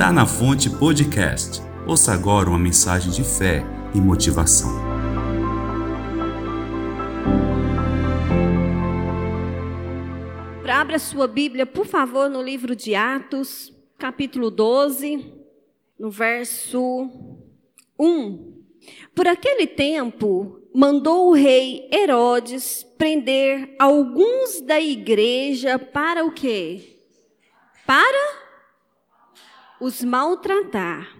Tá na Fonte Podcast. Ouça agora uma mensagem de fé e motivação. Abra sua Bíblia, por favor, no livro de Atos, capítulo 12, no verso 1. Por aquele tempo, mandou o rei Herodes prender alguns da igreja para o quê? Para os maltratar,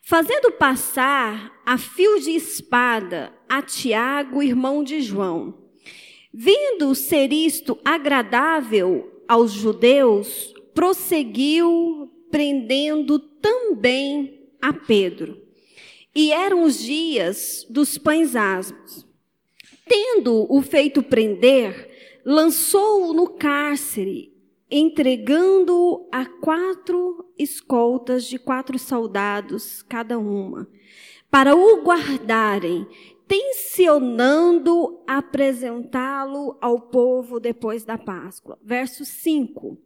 fazendo passar a fio de espada a Tiago, irmão de João. Vendo ser isto agradável aos judeus, prosseguiu prendendo também a Pedro. E eram os dias dos pães asmos. Tendo o feito prender, lançou-o no cárcere entregando-o a quatro escoltas de quatro soldados cada uma, para o guardarem, tensionando apresentá-lo ao povo depois da Páscoa. Verso 5.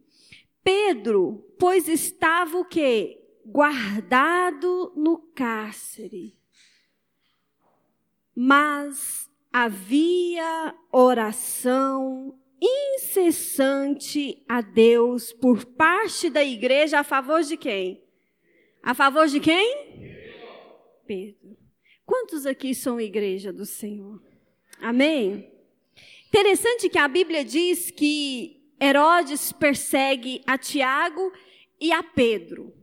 Pedro, pois estava o quê? Guardado no cárcere. Mas havia oração incessante a Deus por parte da igreja a favor de quem? A favor de quem? Pedro. Quantos aqui são igreja do Senhor? Amém? Interessante que a Bíblia diz que Herodes persegue a Tiago e a Pedro.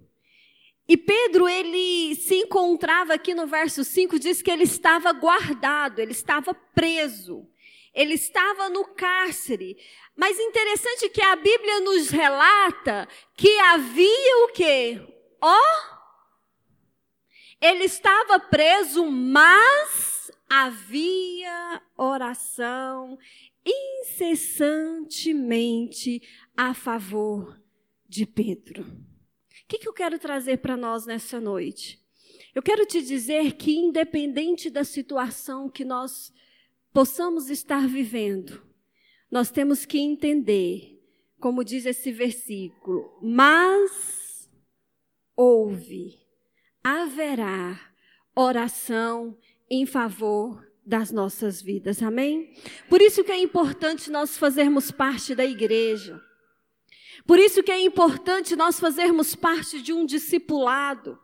E Pedro, ele se encontrava aqui no verso 5, diz que ele estava guardado, ele estava preso. Ele estava no cárcere. Mas interessante que a Bíblia nos relata que havia o quê? Ó, oh, ele estava preso, mas havia oração incessantemente a favor de Pedro. O que, que eu quero trazer para nós nessa noite? Eu quero te dizer que, independente da situação que nós possamos estar vivendo, nós temos que entender, como diz esse versículo, mas houve, haverá oração em favor das nossas vidas, amém? Por isso que é importante nós fazermos parte da igreja. Por isso que é importante nós fazermos parte de um discipulado.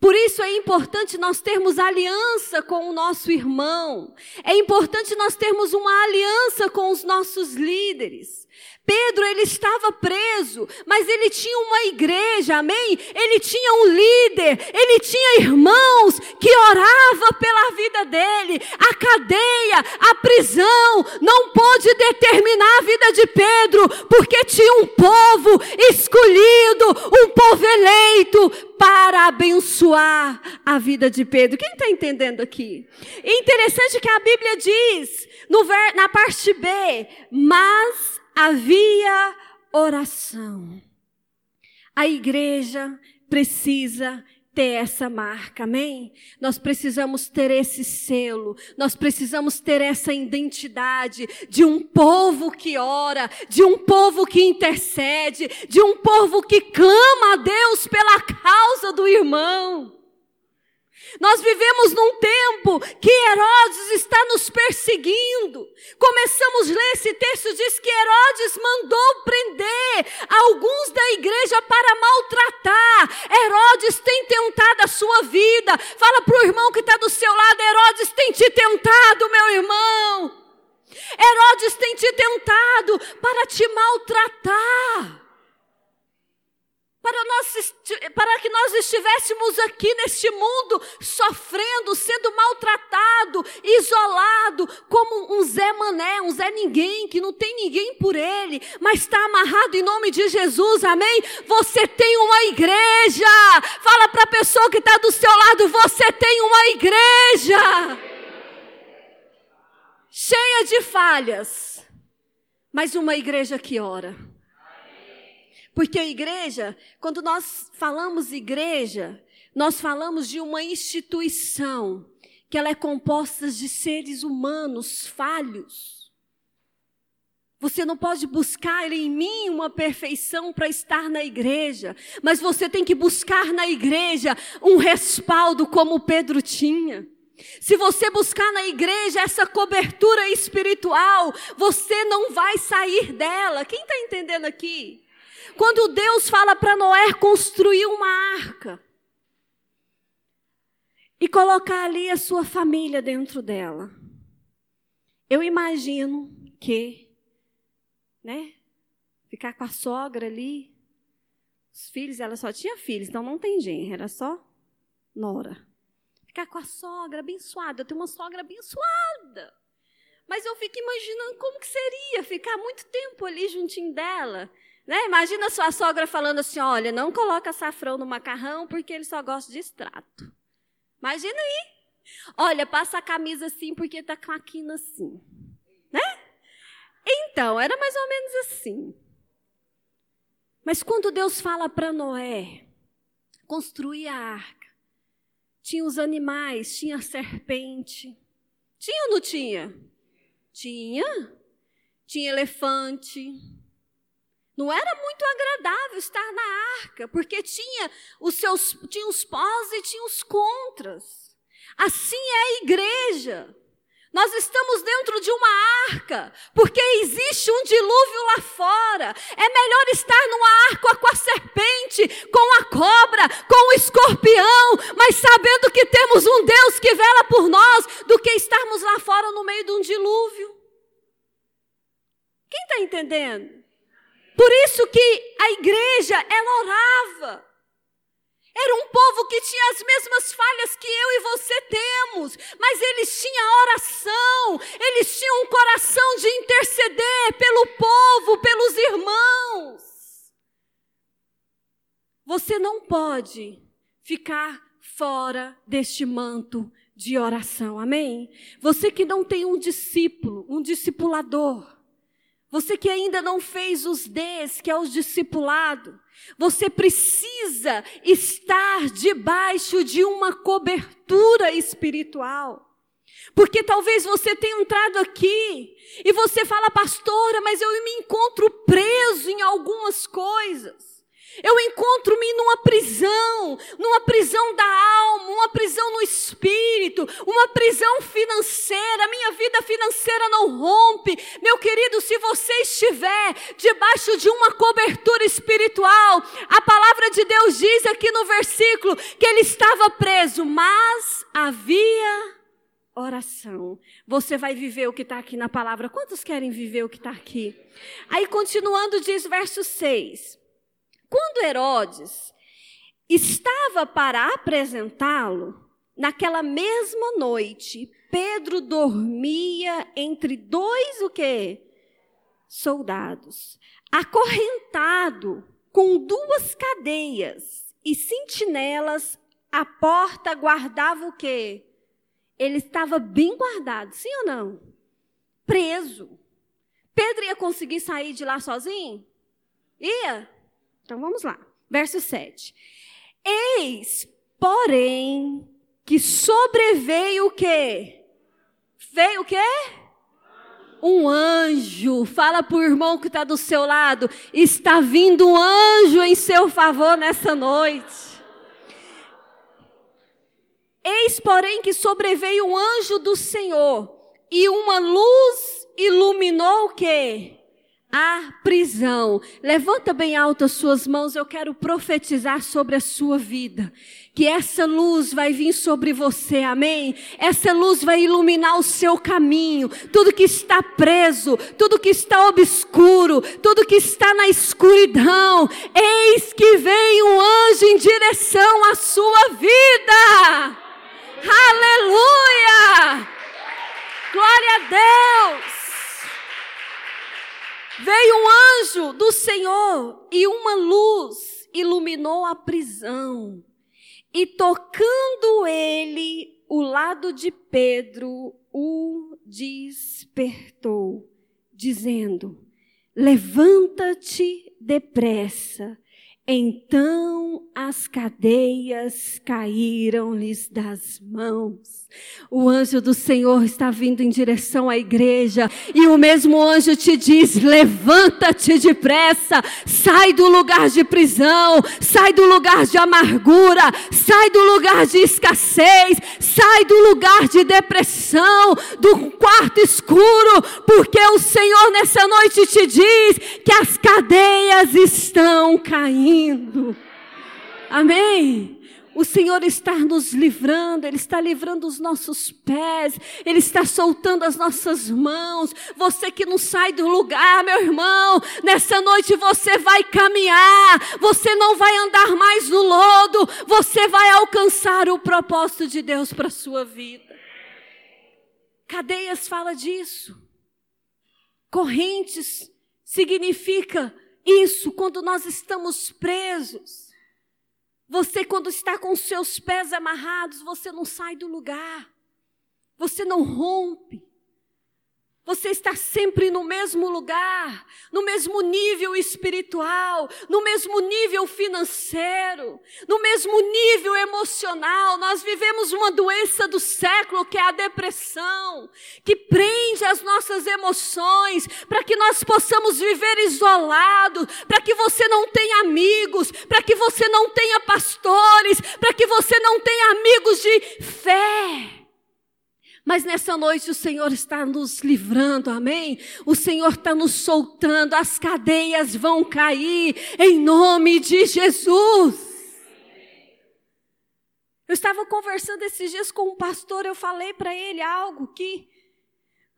Por isso é importante nós termos aliança com o nosso irmão. É importante nós termos uma aliança com os nossos líderes. Pedro, ele estava preso, mas ele tinha uma igreja, amém? Ele tinha um líder, ele tinha irmãos que oravam pela vida dele. A cadeia, a prisão não pôde determinar a vida de Pedro, porque tinha um povo escolhido, um povo eleito para abençoar a vida de Pedro. Quem está entendendo aqui? É interessante que a Bíblia diz, no, na parte B, mas havia oração. A igreja precisa ter essa marca, amém? Nós precisamos ter esse selo, nós precisamos ter essa identidade de um povo que ora, de um povo que intercede, de um povo que clama a Deus pela causa do irmão. Nós vivemos num tempo que Herodes está nos perseguindo. Começamos a ler esse texto, diz que Herodes mandou prender alguns da igreja para maltratar. Herodes tem tentado a sua vida. Fala para o irmão que está do seu lado: Herodes tem te tentado, meu irmão. Herodes tem te tentado para te maltratar para, nós, para que nós estivéssemos aqui neste mundo sofrendo, sendo maltratado, isolado, como um Zé Mané, um Zé Ninguém, que não tem ninguém por ele, mas está amarrado em nome de Jesus, amém? Você tem uma igreja, fala para a pessoa que está do seu lado: você tem uma igreja, cheia de falhas, mas uma igreja que ora. Porque a igreja, quando nós falamos igreja, nós falamos de uma instituição que ela é composta de seres humanos falhos. Você não pode buscar em mim uma perfeição para estar na igreja, mas você tem que buscar na igreja um respaldo como Pedro tinha. Se você buscar na igreja essa cobertura espiritual, você não vai sair dela. Quem está entendendo aqui? Quando Deus fala para Noé construir uma arca e colocar ali a sua família dentro dela, eu imagino que né? Ficar com a sogra ali. Os filhos, ela só tinha filhos, então não tem genro, era só nora. Ficar com a sogra abençoada. Eu tenho uma sogra abençoada. Mas eu fico imaginando como que seria ficar muito tempo ali juntinho dela. Né? Imagina sua sogra falando assim: olha, não coloca açafrão no macarrão porque ele só gosta de extrato. Imagina aí. Olha, passa a camisa assim porque está com a quina assim. Né? Então, era mais ou menos assim. Mas quando Deus fala para Noé construir a arca, tinha os animais, tinha a serpente. Tinha ou não tinha? Tinha. Tinha elefante. Não era muito agradável estar na arca, porque tinha os seus tinha os pós e tinha os contras. Assim é a igreja. Nós estamos dentro de uma arca, porque existe um dilúvio lá fora. É melhor estar numa arca com a serpente, com a cobra, com o escorpião, mas sabendo que temos um Deus que vela por nós, do que estarmos lá fora no meio de um dilúvio. Quem está entendendo? Por isso que a igreja, ela orava. Era um povo que tinha as mesmas falhas que eu e você temos, mas eles tinham oração, eles tinham um coração de interceder pelo povo, pelos irmãos. Você não pode ficar fora deste manto de oração, amém? Você que não tem um discípulo, um discipulador, você que ainda não fez os Ds, que é o discipulado, você precisa estar debaixo de uma cobertura espiritual. Porque talvez você tenha entrado aqui e você fala, pastora, mas eu me encontro preso em algumas coisas. Eu encontro-me numa prisão, numa prisão da alma, uma prisão no espírito, uma prisão financeira. Minha vida financeira não rompe. Meu querido, se você estiver debaixo de uma cobertura espiritual, a palavra de Deus diz aqui no versículo que ele estava preso, mas havia oração. Você vai viver o que está aqui na palavra. Quantos querem viver o que está aqui? Aí, continuando, diz verso 6. Quando Herodes estava para apresentá-lo, naquela mesma noite, Pedro dormia entre dois o quê? Soldados, acorrentado com duas cadeias e sentinelas, a porta guardava o quê? Ele estava bem guardado, sim ou não? Preso. Pedro ia conseguir sair de lá sozinho? Ia? Então vamos lá. Verso 7. Eis, porém, que sobreveio o quê? Veio o quê? Um anjo. Fala para o irmão que está do seu lado. Está vindo um anjo em seu favor nessa noite. Eis, porém, que sobreveio um anjo do Senhor, e uma luz iluminou o quê? A prisão. Levanta bem alto as suas mãos, eu quero profetizar sobre a sua vida. Que essa luz vai vir sobre você, amém? Essa luz vai iluminar o seu caminho. Tudo que está preso, tudo que está obscuro, tudo que está na escuridão. Eis que vem um anjo em direção à sua vida. Aleluia! Glória a Deus! Veio um anjo do Senhor e uma luz iluminou a prisão. E tocando ele o lado de Pedro, o despertou, dizendo: Levanta-te depressa. Então as cadeias caíram-lhes das mãos. O anjo do Senhor está vindo em direção à igreja e o mesmo anjo te diz: levanta-te depressa, sai do lugar de prisão, sai do lugar de amargura, sai do lugar de escassez, sai do lugar de depressão, do quarto escuro, porque o Senhor nessa noite te diz que as cadeias estão caindo. Amém. O Senhor está nos livrando, Ele está livrando os nossos pés, Ele está soltando as nossas mãos. Você que não sai do lugar, meu irmão, nessa noite você vai caminhar, você não vai andar mais no lodo, você vai alcançar o propósito de Deus para a sua vida. Cadeias fala disso. Correntes significa isso quando nós estamos presos. Você, quando está com os seus pés amarrados, você não sai do lugar, você não rompe. Você está sempre no mesmo lugar, no mesmo nível espiritual, no mesmo nível financeiro, no mesmo nível emocional. Nós vivemos uma doença do século que é a depressão, que prende as nossas emoções para que nós possamos viver isolados, para que você não tenha amigos, para que você não tenha pastores, para que você não tenha amigos de fé. Mas nessa noite o Senhor está nos livrando, amém? O Senhor está nos soltando, as cadeias vão cair em nome de Jesus. Eu estava conversando esses dias com um pastor, eu falei para ele algo que,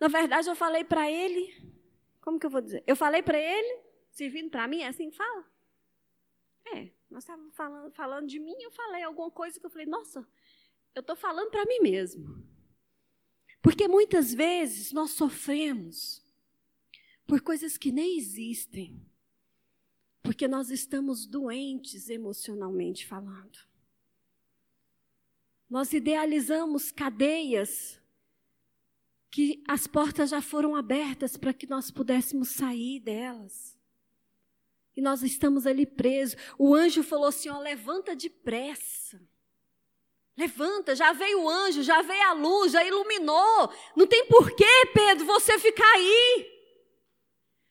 na verdade, eu falei para ele, como que eu vou dizer? Eu falei para ele, servindo para mim, é assim que fala? É, nós estávamos falando, falando de mim, eu falei alguma coisa que eu falei, nossa, eu estou falando para mim mesmo. Porque muitas vezes nós sofremos por coisas que nem existem, porque nós estamos doentes emocionalmente falando. Nós idealizamos cadeias que as portas já foram abertas para que nós pudéssemos sair delas. E nós estamos ali presos. O anjo falou assim: ó, levanta depressa. Levanta, já veio o anjo, já veio a luz, já iluminou. Não tem porquê, Pedro, você ficar aí.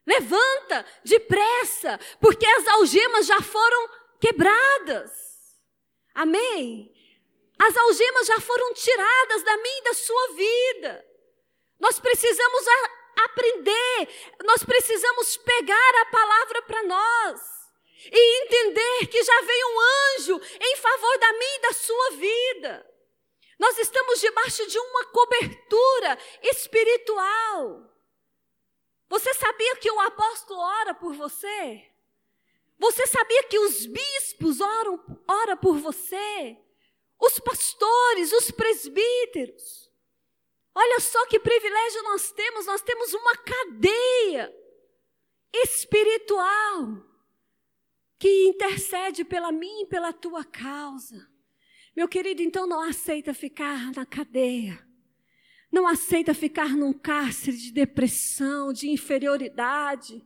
Levanta, depressa, porque as algemas já foram quebradas. Amém? As algemas já foram tiradas da minha e da sua vida. Nós precisamos aprender, nós precisamos pegar a palavra para nós e entender que já veio um anjo em favor da minha e da sua vida. Nós estamos debaixo de uma cobertura espiritual. Você sabia que o apóstolo ora por você? Você sabia que os bispos oram ora por você? Os pastores, os presbíteros. Olha só que privilégio nós temos, nós temos uma cadeia espiritual que intercede pela mim e pela tua causa. Meu querido, então não aceita ficar na cadeia. Não aceita ficar num cárcere de depressão, de inferioridade,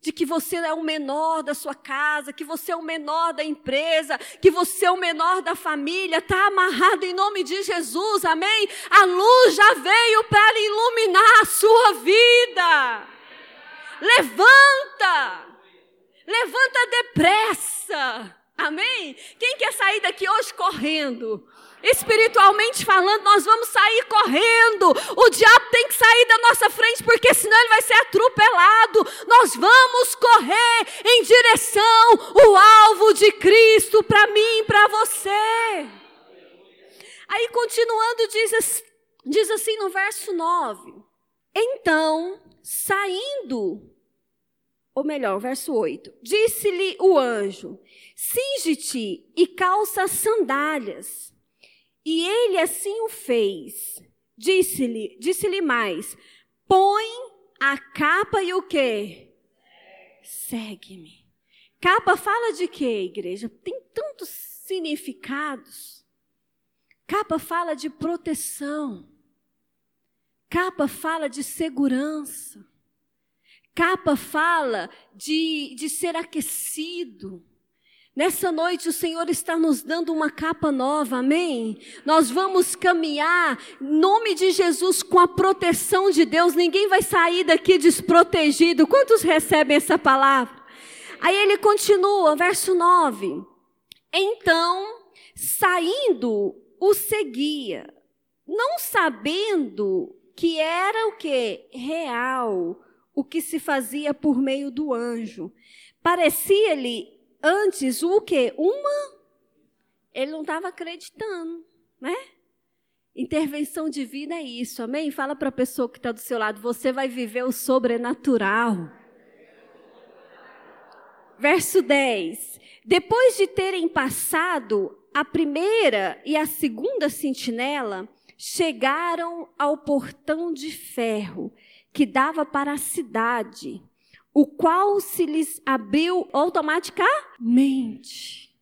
de que você é o menor da sua casa, que você é o menor da empresa, que você é o menor da família, está amarrado em nome de Jesus, amém? A luz já veio para iluminar a sua vida. Levanta! Levanta depressa. Amém? Quem quer sair daqui hoje correndo? Espiritualmente falando, nós vamos sair correndo. O diabo tem que sair da nossa frente, porque senão ele vai ser atropelado. Nós vamos correr em direção o alvo de Cristo para mim e para você. Aí continuando, diz, diz assim no verso 9: Então, saindo ou melhor, verso 8: Disse-lhe o anjo: Cinge-te e calça sandálias. E ele assim o fez. Disse-lhe, disse-lhe mais: Põe a capa e o quê? Segue-me. Capa fala de quê, igreja? Tem tantos significados. Capa fala de proteção. Capa fala de segurança. Capa fala de, de ser aquecido. Nessa noite o Senhor está nos dando uma capa nova, amém? Nós vamos caminhar em nome de Jesus com a proteção de Deus. Ninguém vai sair daqui desprotegido. Quantos recebem essa palavra? Aí ele continua, verso 9. Então, saindo, o seguia, não sabendo que era o que real, o que se fazia por meio do anjo. Parecia-lhe antes o que? Uma. Ele não estava acreditando, né? Intervenção divina é isso, amém? Fala para a pessoa que está do seu lado, você vai viver o sobrenatural. Verso 10. Depois de terem passado a primeira e a segunda sentinela, chegaram ao portão de ferro que dava para a cidade o qual se lhes abriu automaticamente.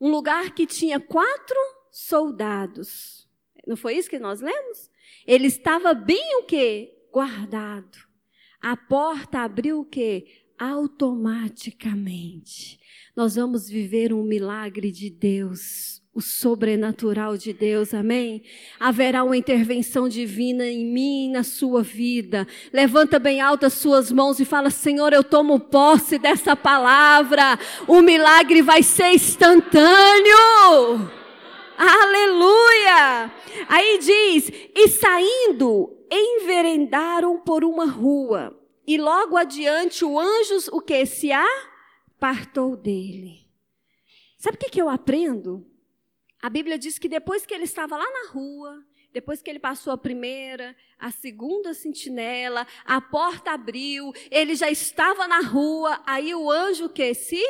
Um lugar que tinha quatro soldados. Não foi isso que nós lemos? Ele estava bem o que? Guardado. A porta abriu o que? Automaticamente. Nós vamos viver um milagre de Deus o sobrenatural de Deus, amém? Haverá uma intervenção divina em mim na sua vida. Levanta bem alto as suas mãos e fala: Senhor, eu tomo posse dessa palavra. O milagre vai ser instantâneo. Aleluia! Aí diz: E saindo, enverendaram por uma rua. E logo adiante o anjo, o que? Se apartou dele. Sabe o que, que eu aprendo? A Bíblia diz que depois que ele estava lá na rua, depois que ele passou a primeira, a segunda sentinela, a porta abriu, ele já estava na rua, aí o anjo que se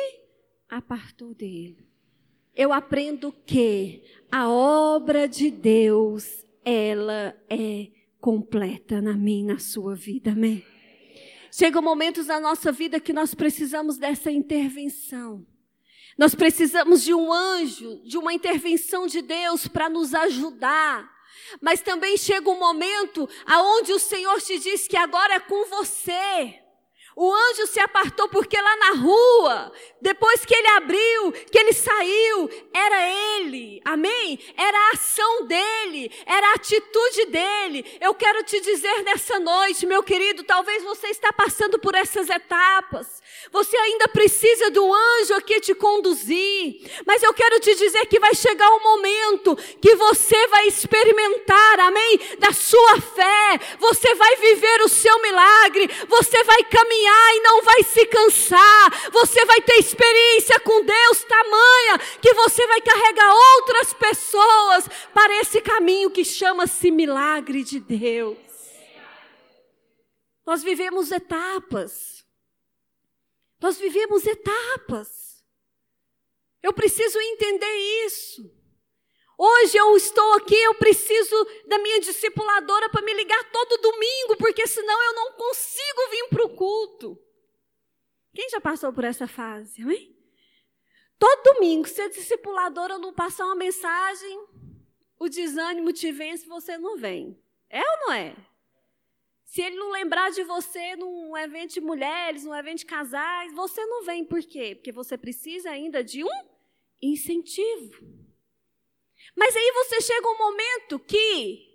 apartou dele. Eu aprendo que a obra de Deus, ela é completa na minha, na sua vida, amém? Chegam momentos na nossa vida que nós precisamos dessa intervenção. Nós precisamos de um anjo, de uma intervenção de Deus para nos ajudar. Mas também chega um momento aonde o Senhor te diz que agora é com você. O anjo se apartou porque lá na rua, depois que ele abriu, que ele saiu, era ele, amém? Era a ação dele, era a atitude dele. Eu quero te dizer nessa noite, meu querido, talvez você está passando por essas etapas. Você ainda precisa do anjo aqui te conduzir. Mas eu quero te dizer que vai chegar um momento que você vai experimentar, amém? Da sua fé. Você vai viver o seu milagre. Você vai caminhar e não vai se cansar. Você vai ter experiência com Deus tamanha que você vai carregar outras pessoas para esse caminho que chama-se milagre de Deus. Nós vivemos etapas. Nós vivemos etapas. Eu preciso entender isso. Hoje eu estou aqui, eu preciso da minha discipuladora para me ligar todo domingo, porque senão eu não consigo vir para o culto. Quem já passou por essa fase, amém? Todo domingo, se a discipuladora não passar uma mensagem, o desânimo te vence, você não vem. É ou não é? Se ele não lembrar de você num evento de mulheres, num evento de casais, você não vem. Por quê? Porque você precisa ainda de um incentivo. Mas aí você chega um momento que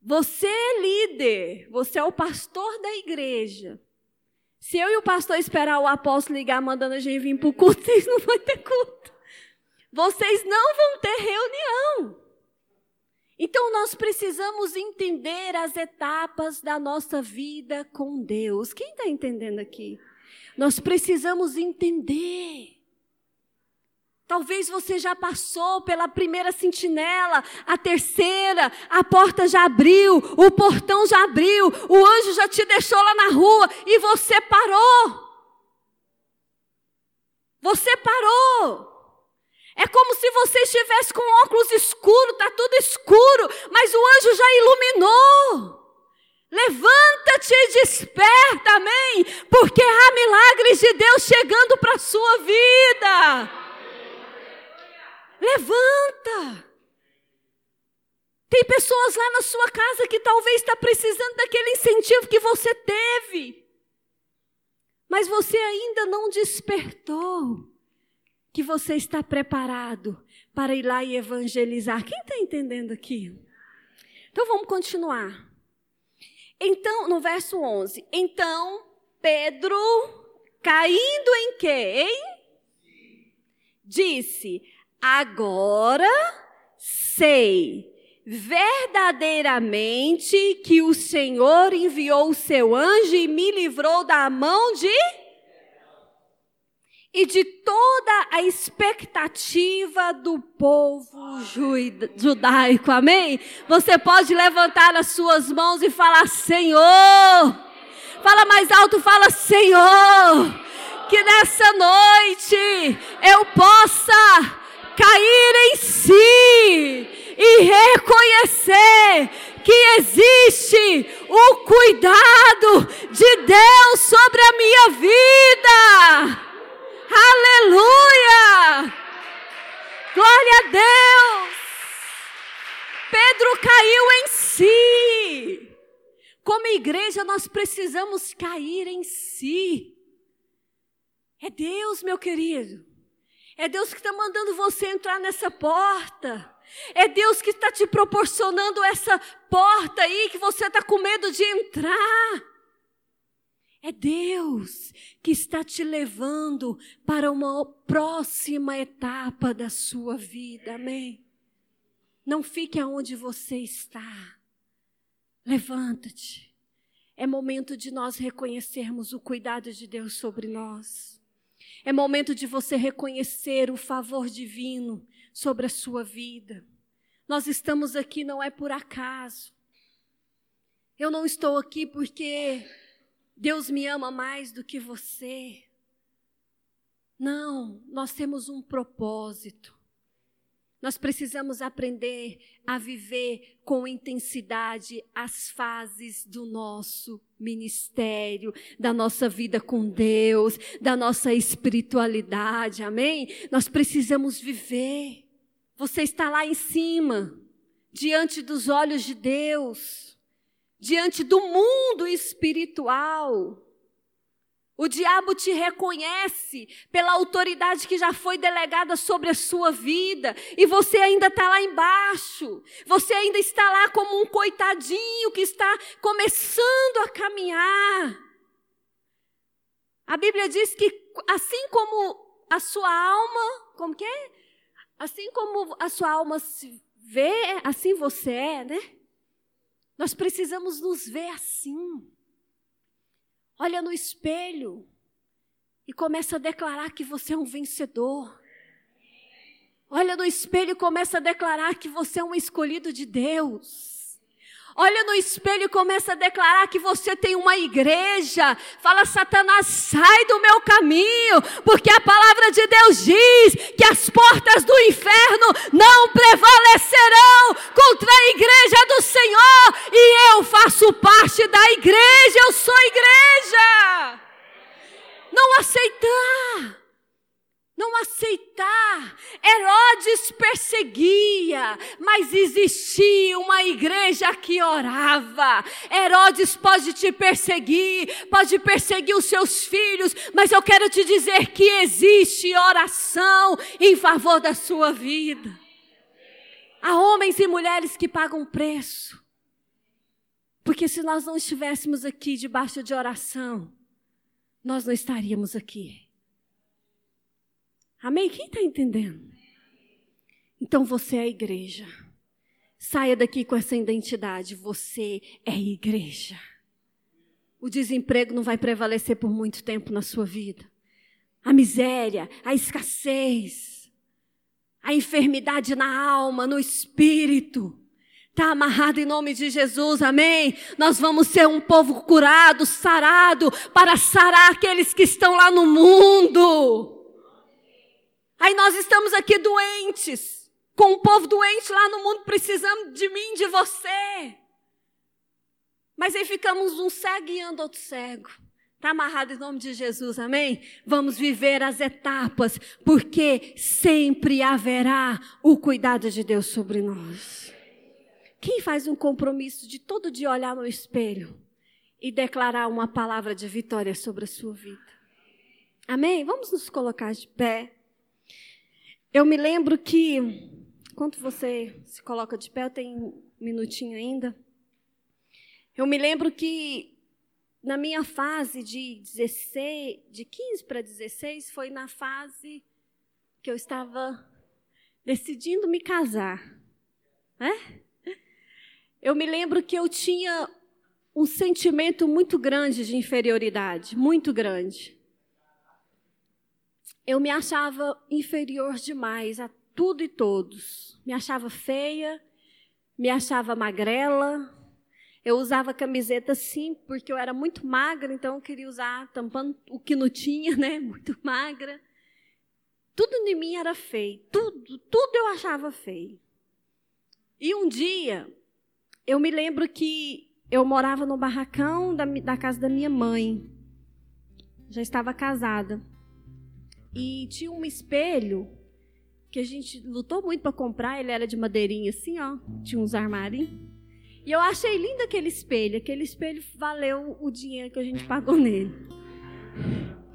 você é líder, você é o pastor da igreja. Se eu e o pastor esperar o apóstolo ligar mandando a gente vir para o culto, vocês não vão ter culto. Vocês não vão ter reunião. Então nós precisamos entender as etapas da nossa vida com Deus. Quem está entendendo aqui? Nós precisamos entender. Talvez você já passou pela primeira sentinela, a terceira, a porta já abriu, o portão já abriu, o anjo já te deixou lá na rua e você parou. Você parou. É como se você estivesse com óculos escuros, está tudo escuro, mas o anjo já iluminou. Levanta-te e desperta, amém? Porque há milagres de Deus chegando para a sua vida. Levanta. Tem pessoas lá na sua casa que talvez está precisando daquele incentivo que você teve. Mas você ainda não despertou. que você está preparado para ir lá e evangelizar. Quem está entendendo aqui? Então vamos continuar. Então, no verso 11. Então, Pedro, caindo em quê? Disse: Agora sei verdadeiramente que o Senhor enviou o seu anjo e me livrou da mão de e de toda a expectativa do povo judaico. Amém? Você pode levantar as suas mãos e falar: Senhor. Fala mais alto, fala: Senhor. Que nessa noite eu possa cair em si e reconhecer que existe o cuidado de Deus sobre a minha vida. Aleluia! Glória a Deus! Pedro caiu em si. Como igreja, nós precisamos cair em si. É Deus, meu querido. É Deus que está mandando você entrar nessa porta. É Deus que está te proporcionando essa porta aí que você está com medo de entrar. É Deus que está te levando para uma próxima etapa da sua vida, amém? Não fique aonde você está. Levanta-te. É momento de nós reconhecermos o cuidado de Deus sobre nós. É momento de você reconhecer o favor divino sobre a sua vida. Nós estamos aqui não é por acaso. Eu não estou aqui porque Deus me ama mais do que você. Não, nós temos um propósito. Nós precisamos aprender a viver com intensidade as fases do nosso ministério, da nossa vida com Deus, da nossa espiritualidade, amém? Nós precisamos viver. Você está lá em cima, diante dos olhos de Deus diante do mundo espiritual. O diabo te reconhece pela autoridade que já foi delegada sobre a sua vida, e você ainda está lá embaixo, você ainda está lá como um coitadinho que está começando a caminhar. A Bíblia diz que assim como a sua alma, como que é? Assim como a sua alma se vê, assim você é, né? Nós precisamos nos ver assim. Olha no espelho e começa a declarar que você é um vencedor. Olha no espelho e começa a declarar que você é um escolhido de Deus. Olha no espelho e começa a declarar que você tem uma igreja. Fala, Satanás, sai do meu caminho, porque a palavra de Deus diz que as portas do inferno não prevalecerão contra a igreja do Senhor. E eu faço parte da igreja, eu sou igreja. Não aceitar não aceitar. Herodes perseguia, mas existia uma igreja que orava. Herodes pode te perseguir, pode perseguir os seus filhos, mas eu quero te dizer que existe oração em favor da sua vida. Há homens e mulheres que pagam preço. Porque se nós não estivéssemos aqui debaixo de oração, nós não estaríamos aqui. Amém? Quem está entendendo? Então você é a igreja. Saia daqui com essa identidade. Você é igreja. O desemprego não vai prevalecer por muito tempo na sua vida. A miséria, a escassez, a enfermidade na alma, no espírito. Está amarrado em nome de Jesus, amém? Nós vamos ser um povo curado, sarado, para sarar aqueles que estão lá no mundo. Aí nós estamos aqui doentes, com o povo doente lá no mundo precisando de mim, de você. Mas aí ficamos um cego guiando outro cego. Está amarrado em nome de Jesus, amém? Vamos viver as etapas, porque sempre haverá o cuidado de Deus sobre nós. Quem faz um compromisso de todo dia olhar no espelho e declarar uma palavra de vitória sobre a sua vida? Amém? Vamos nos colocar de pé. Eu me lembro que, enquanto você se coloca de pé, eu tenho um minutinho ainda. Eu me lembro que na minha fase de 16, de 15 para 16, foi na fase que eu estava decidindo me casar. Né? Eu me lembro que eu tinha um sentimento muito grande de inferioridade, muito grande. Eu me achava inferior demais a tudo e todos. Me achava feia, me achava magrela. Eu usava camiseta sim, porque eu era muito magra, então eu queria usar tampando o que não tinha, né? Muito magra. Tudo em mim era feio, tudo, tudo eu achava feio. E um dia, eu me lembro que eu morava no barracão da, da casa da minha mãe. Já estava casada. E tinha um espelho que a gente lutou muito para comprar. Ele era de madeirinha assim, ó. Tinha uns armários. E eu achei lindo aquele espelho. Aquele espelho valeu o dinheiro que a gente pagou nele.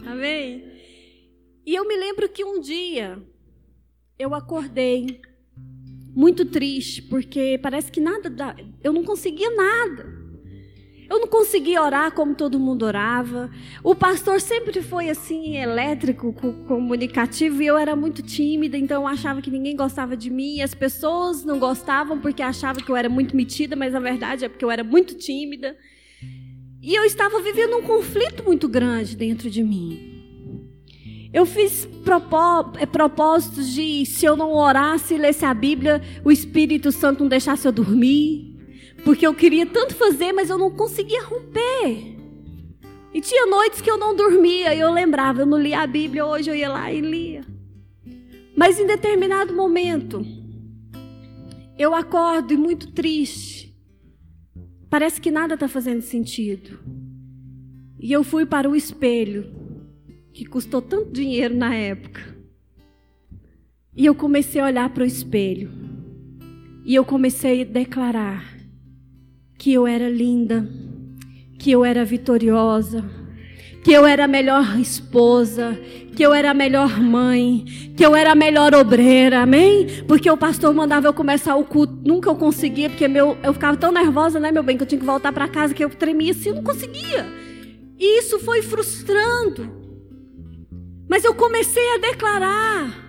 Amém? E eu me lembro que um dia eu acordei muito triste, porque parece que nada, eu não conseguia nada. Eu não conseguia orar como todo mundo orava. O pastor sempre foi assim, elétrico, comunicativo, e eu era muito tímida, então eu achava que ninguém gostava de mim. As pessoas não gostavam porque achavam que eu era muito metida, mas a verdade é porque eu era muito tímida. E eu estava vivendo um conflito muito grande dentro de mim. Eu fiz é, propósitos de, se eu não orasse e lesse a Bíblia, o Espírito Santo não deixasse eu dormir. Porque eu queria tanto fazer, mas eu não conseguia romper. E tinha noites que eu não dormia e eu lembrava, eu não lia a Bíblia, hoje eu ia lá e lia. Mas em determinado momento, eu acordo e muito triste. Parece que nada está fazendo sentido. E eu fui para o espelho, que custou tanto dinheiro na época. E eu comecei a olhar para o espelho. E eu comecei a declarar: que eu era linda, que eu era vitoriosa, que eu era a melhor esposa, que eu era a melhor mãe, que eu era a melhor obreira, amém? Porque o pastor mandava eu começar o culto, nunca eu conseguia, porque meu, eu ficava tão nervosa, né, meu bem, que eu tinha que voltar para casa, que eu tremia assim, eu não conseguia. E isso foi frustrando. Mas eu comecei a declarar.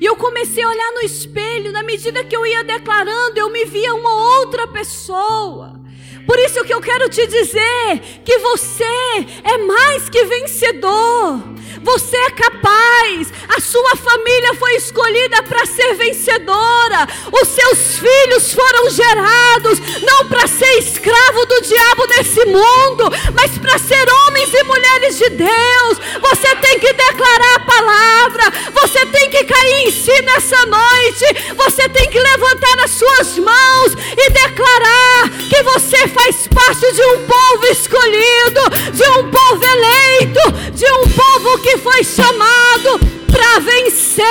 E eu comecei a olhar no espelho, na medida que eu ia declarando, eu me via uma outra pessoa. Por isso que eu quero te dizer que você é mais que vencedor. Você é capaz. A sua família foi escolhida para ser vencedora. Os seus filhos foram gerados não para ser escravo do diabo nesse mundo, mas para ser homens e mulheres de Deus. Você tem que declarar a palavra. Você tem que cair em si nessa noite. Você tem que levantar as suas mãos e declarar que você faz parte de um povo escolhido, de um povo eleito, de um povo que foi chamado para vencer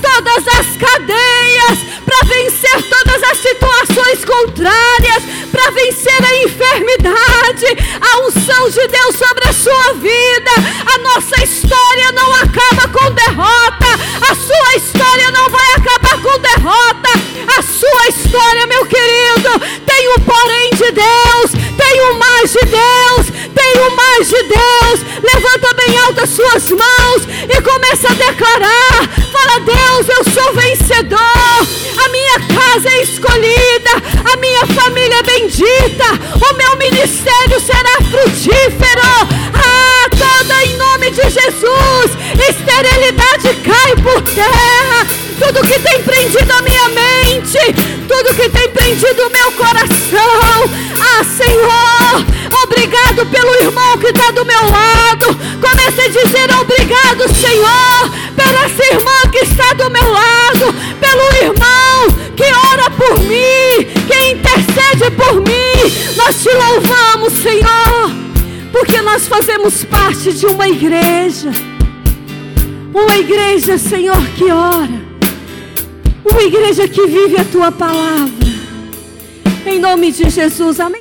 todas as cadeias, para vencer todas as situações contrárias, para vencer a enfermidade, a unção de Deus sobre a sua vida. A nossa história não acaba com derrota, a sua história não vai acabar com derrota, a sua história, meu querido, tem o porém de Deus, tem o mais de Deus, o mais de Deus. Levanta bem alto as suas mãos e começa a declarar: Fala, Deus, eu sou vencedor. A minha casa é escolhida, a minha família é bendita, o meu ministério será frutífero. Em nome de Jesus, esterilidade cai por terra. Tudo que tem prendido a minha mente, tudo que tem prendido o meu coração. Ah, Senhor, obrigado pelo irmão que está do meu lado. Comece a dizer obrigado, Senhor, pela essa irmã que está do meu lado, pelo irmão que ora por mim, que intercede por mim. Nós te louvamos, Senhor, porque nós fazemos parte de uma igreja. Uma igreja, Senhor, que ora. Uma igreja que vive a tua palavra. Em nome de Jesus, amém.